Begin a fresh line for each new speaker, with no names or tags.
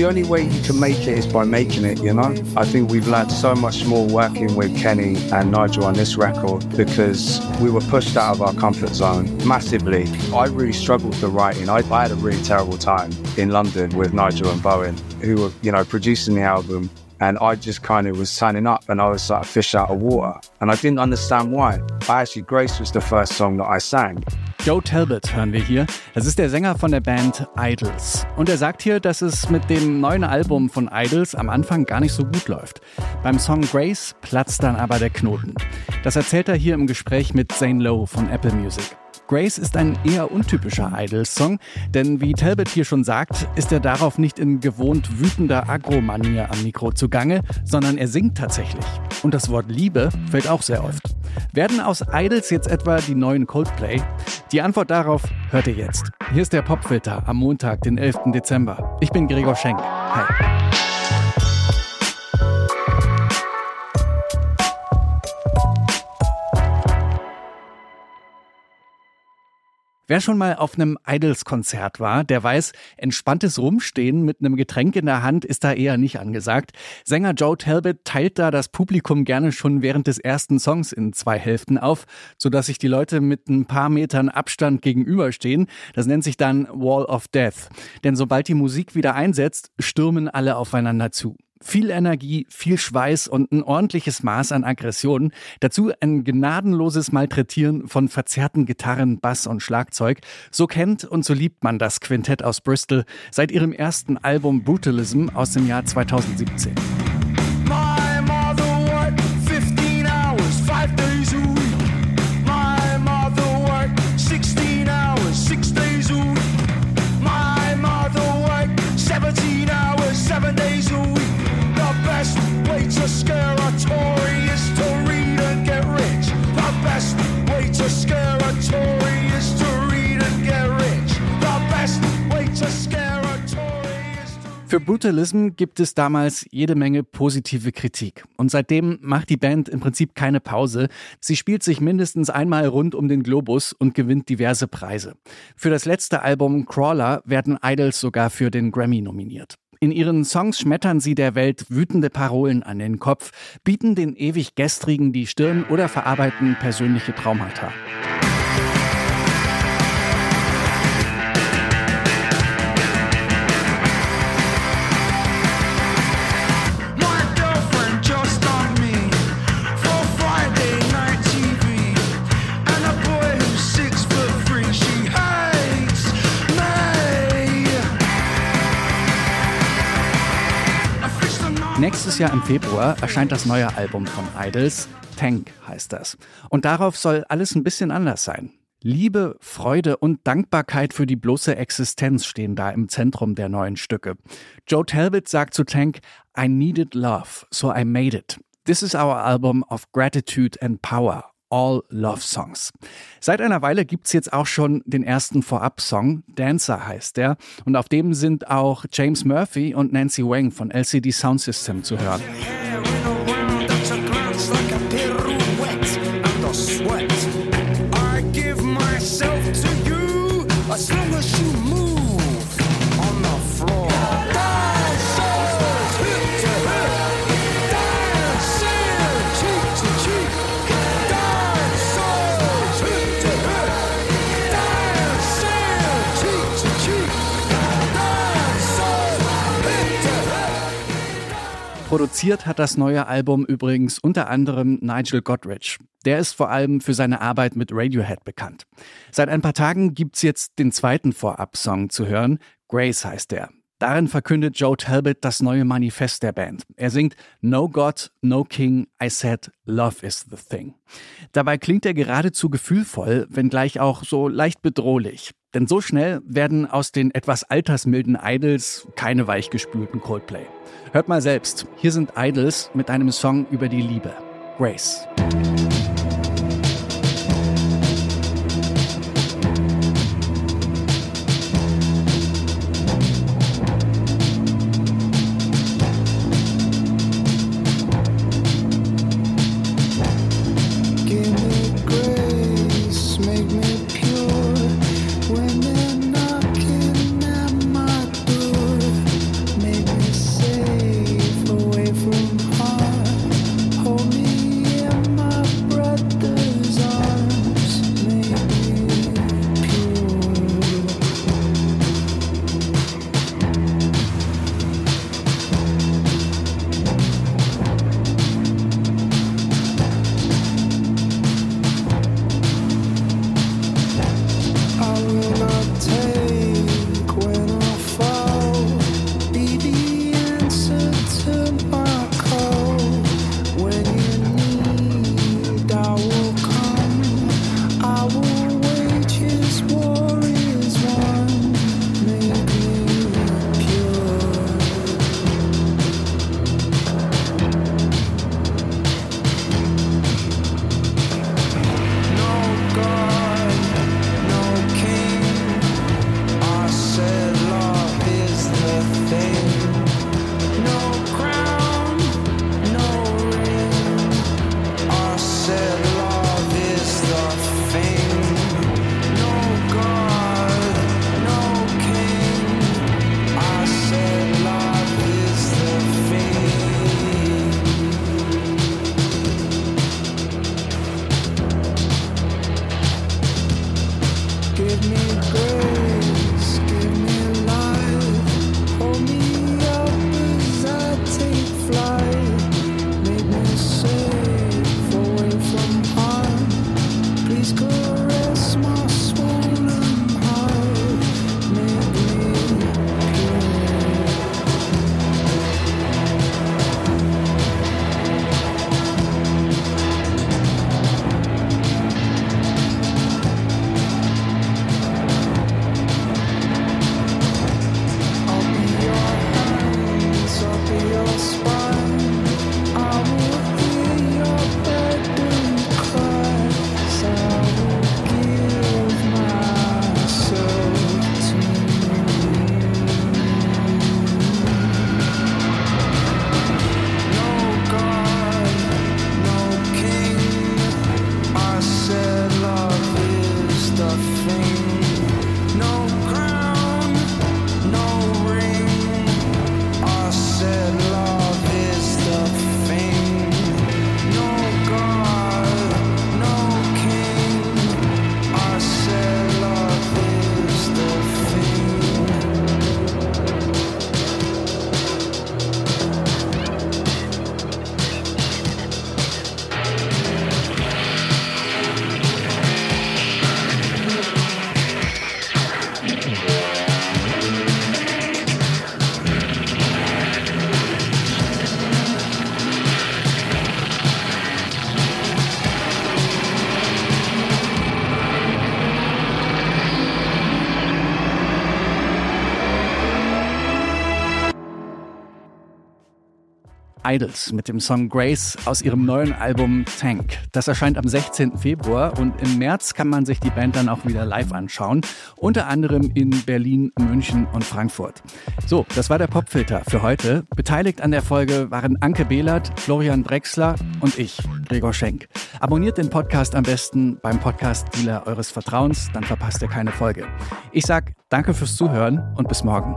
the only way you can make it is by making it, you know? I think we've learned so much more working with Kenny and Nigel on this record because we were pushed out of our comfort zone massively. I really struggled with the writing. I, I had a really terrible time in London with Nigel and Bowen, who were, you know, producing the album. And I just kind of was signing up and I was like a fish out of water. And I didn't understand why. I actually, Grace was the first song that I sang.
Joe Talbot hören wir hier. Das ist der Sänger von der Band Idols. Und er sagt hier, dass es mit dem neuen Album von Idols am Anfang gar nicht so gut läuft. Beim Song Grace platzt dann aber der Knoten. Das erzählt er hier im Gespräch mit Zane Lowe von Apple Music. Grace ist ein eher untypischer Idols-Song, denn wie Talbot hier schon sagt, ist er darauf nicht in gewohnt wütender Agro-Manier am Mikro zugange, sondern er singt tatsächlich. Und das Wort Liebe fällt auch sehr oft. Werden aus Idols jetzt etwa die neuen Coldplay? Die Antwort darauf hört ihr jetzt. Hier ist der Popfilter am Montag, den 11. Dezember. Ich bin Gregor Schenk. Hi. Wer schon mal auf einem Idols-Konzert war, der weiß, entspanntes Rumstehen mit einem Getränk in der Hand ist da eher nicht angesagt. Sänger Joe Talbot teilt da das Publikum gerne schon während des ersten Songs in zwei Hälften auf, sodass sich die Leute mit ein paar Metern Abstand gegenüberstehen. Das nennt sich dann Wall of Death. Denn sobald die Musik wieder einsetzt, stürmen alle aufeinander zu. Viel Energie, viel Schweiß und ein ordentliches Maß an Aggression. Dazu ein gnadenloses Malträtieren von verzerrten Gitarren, Bass und Schlagzeug. So kennt und so liebt man das Quintett aus Bristol seit ihrem ersten Album Brutalism aus dem Jahr 2017. Für Brutalism gibt es damals jede Menge positive Kritik. Und seitdem macht die Band im Prinzip keine Pause. Sie spielt sich mindestens einmal rund um den Globus und gewinnt diverse Preise. Für das letzte Album Crawler werden Idols sogar für den Grammy nominiert. In ihren Songs schmettern sie der Welt wütende Parolen an den Kopf, bieten den ewig Gestrigen die Stirn oder verarbeiten persönliche Traumata. Nächstes Jahr im Februar erscheint das neue Album von Idols. Tank heißt das. Und darauf soll alles ein bisschen anders sein. Liebe, Freude und Dankbarkeit für die bloße Existenz stehen da im Zentrum der neuen Stücke. Joe Talbot sagt zu Tank, I needed love, so I made it. This is our album of gratitude and power. All Love Songs. Seit einer Weile gibt's jetzt auch schon den ersten Vorab-Song, Dancer heißt der, und auf dem sind auch James Murphy und Nancy Wang von LCD Sound System zu hören. Produziert hat das neue Album übrigens unter anderem Nigel Godrich. Der ist vor allem für seine Arbeit mit Radiohead bekannt. Seit ein paar Tagen gibt's jetzt den zweiten Vorab-Song zu hören. Grace heißt der. Darin verkündet Joe Talbot das neue Manifest der Band. Er singt No God, No King, I said Love is the thing. Dabei klingt er geradezu gefühlvoll, wenngleich auch so leicht bedrohlich. Denn so schnell werden aus den etwas altersmilden Idols keine weichgespülten Coldplay. Hört mal selbst, hier sind Idols mit einem Song über die Liebe. Grace.
Give me grace.
Idols mit dem Song Grace aus ihrem neuen Album Tank. Das erscheint am 16. Februar und im März kann man sich die Band dann auch wieder live anschauen. Unter anderem in Berlin, München und Frankfurt. So, das war der Popfilter für heute. Beteiligt an der Folge waren Anke Behlert, Florian Drexler und ich, Gregor Schenk. Abonniert den Podcast am besten beim Podcast-Dealer eures Vertrauens, dann verpasst ihr keine Folge. Ich sag danke fürs Zuhören und bis morgen.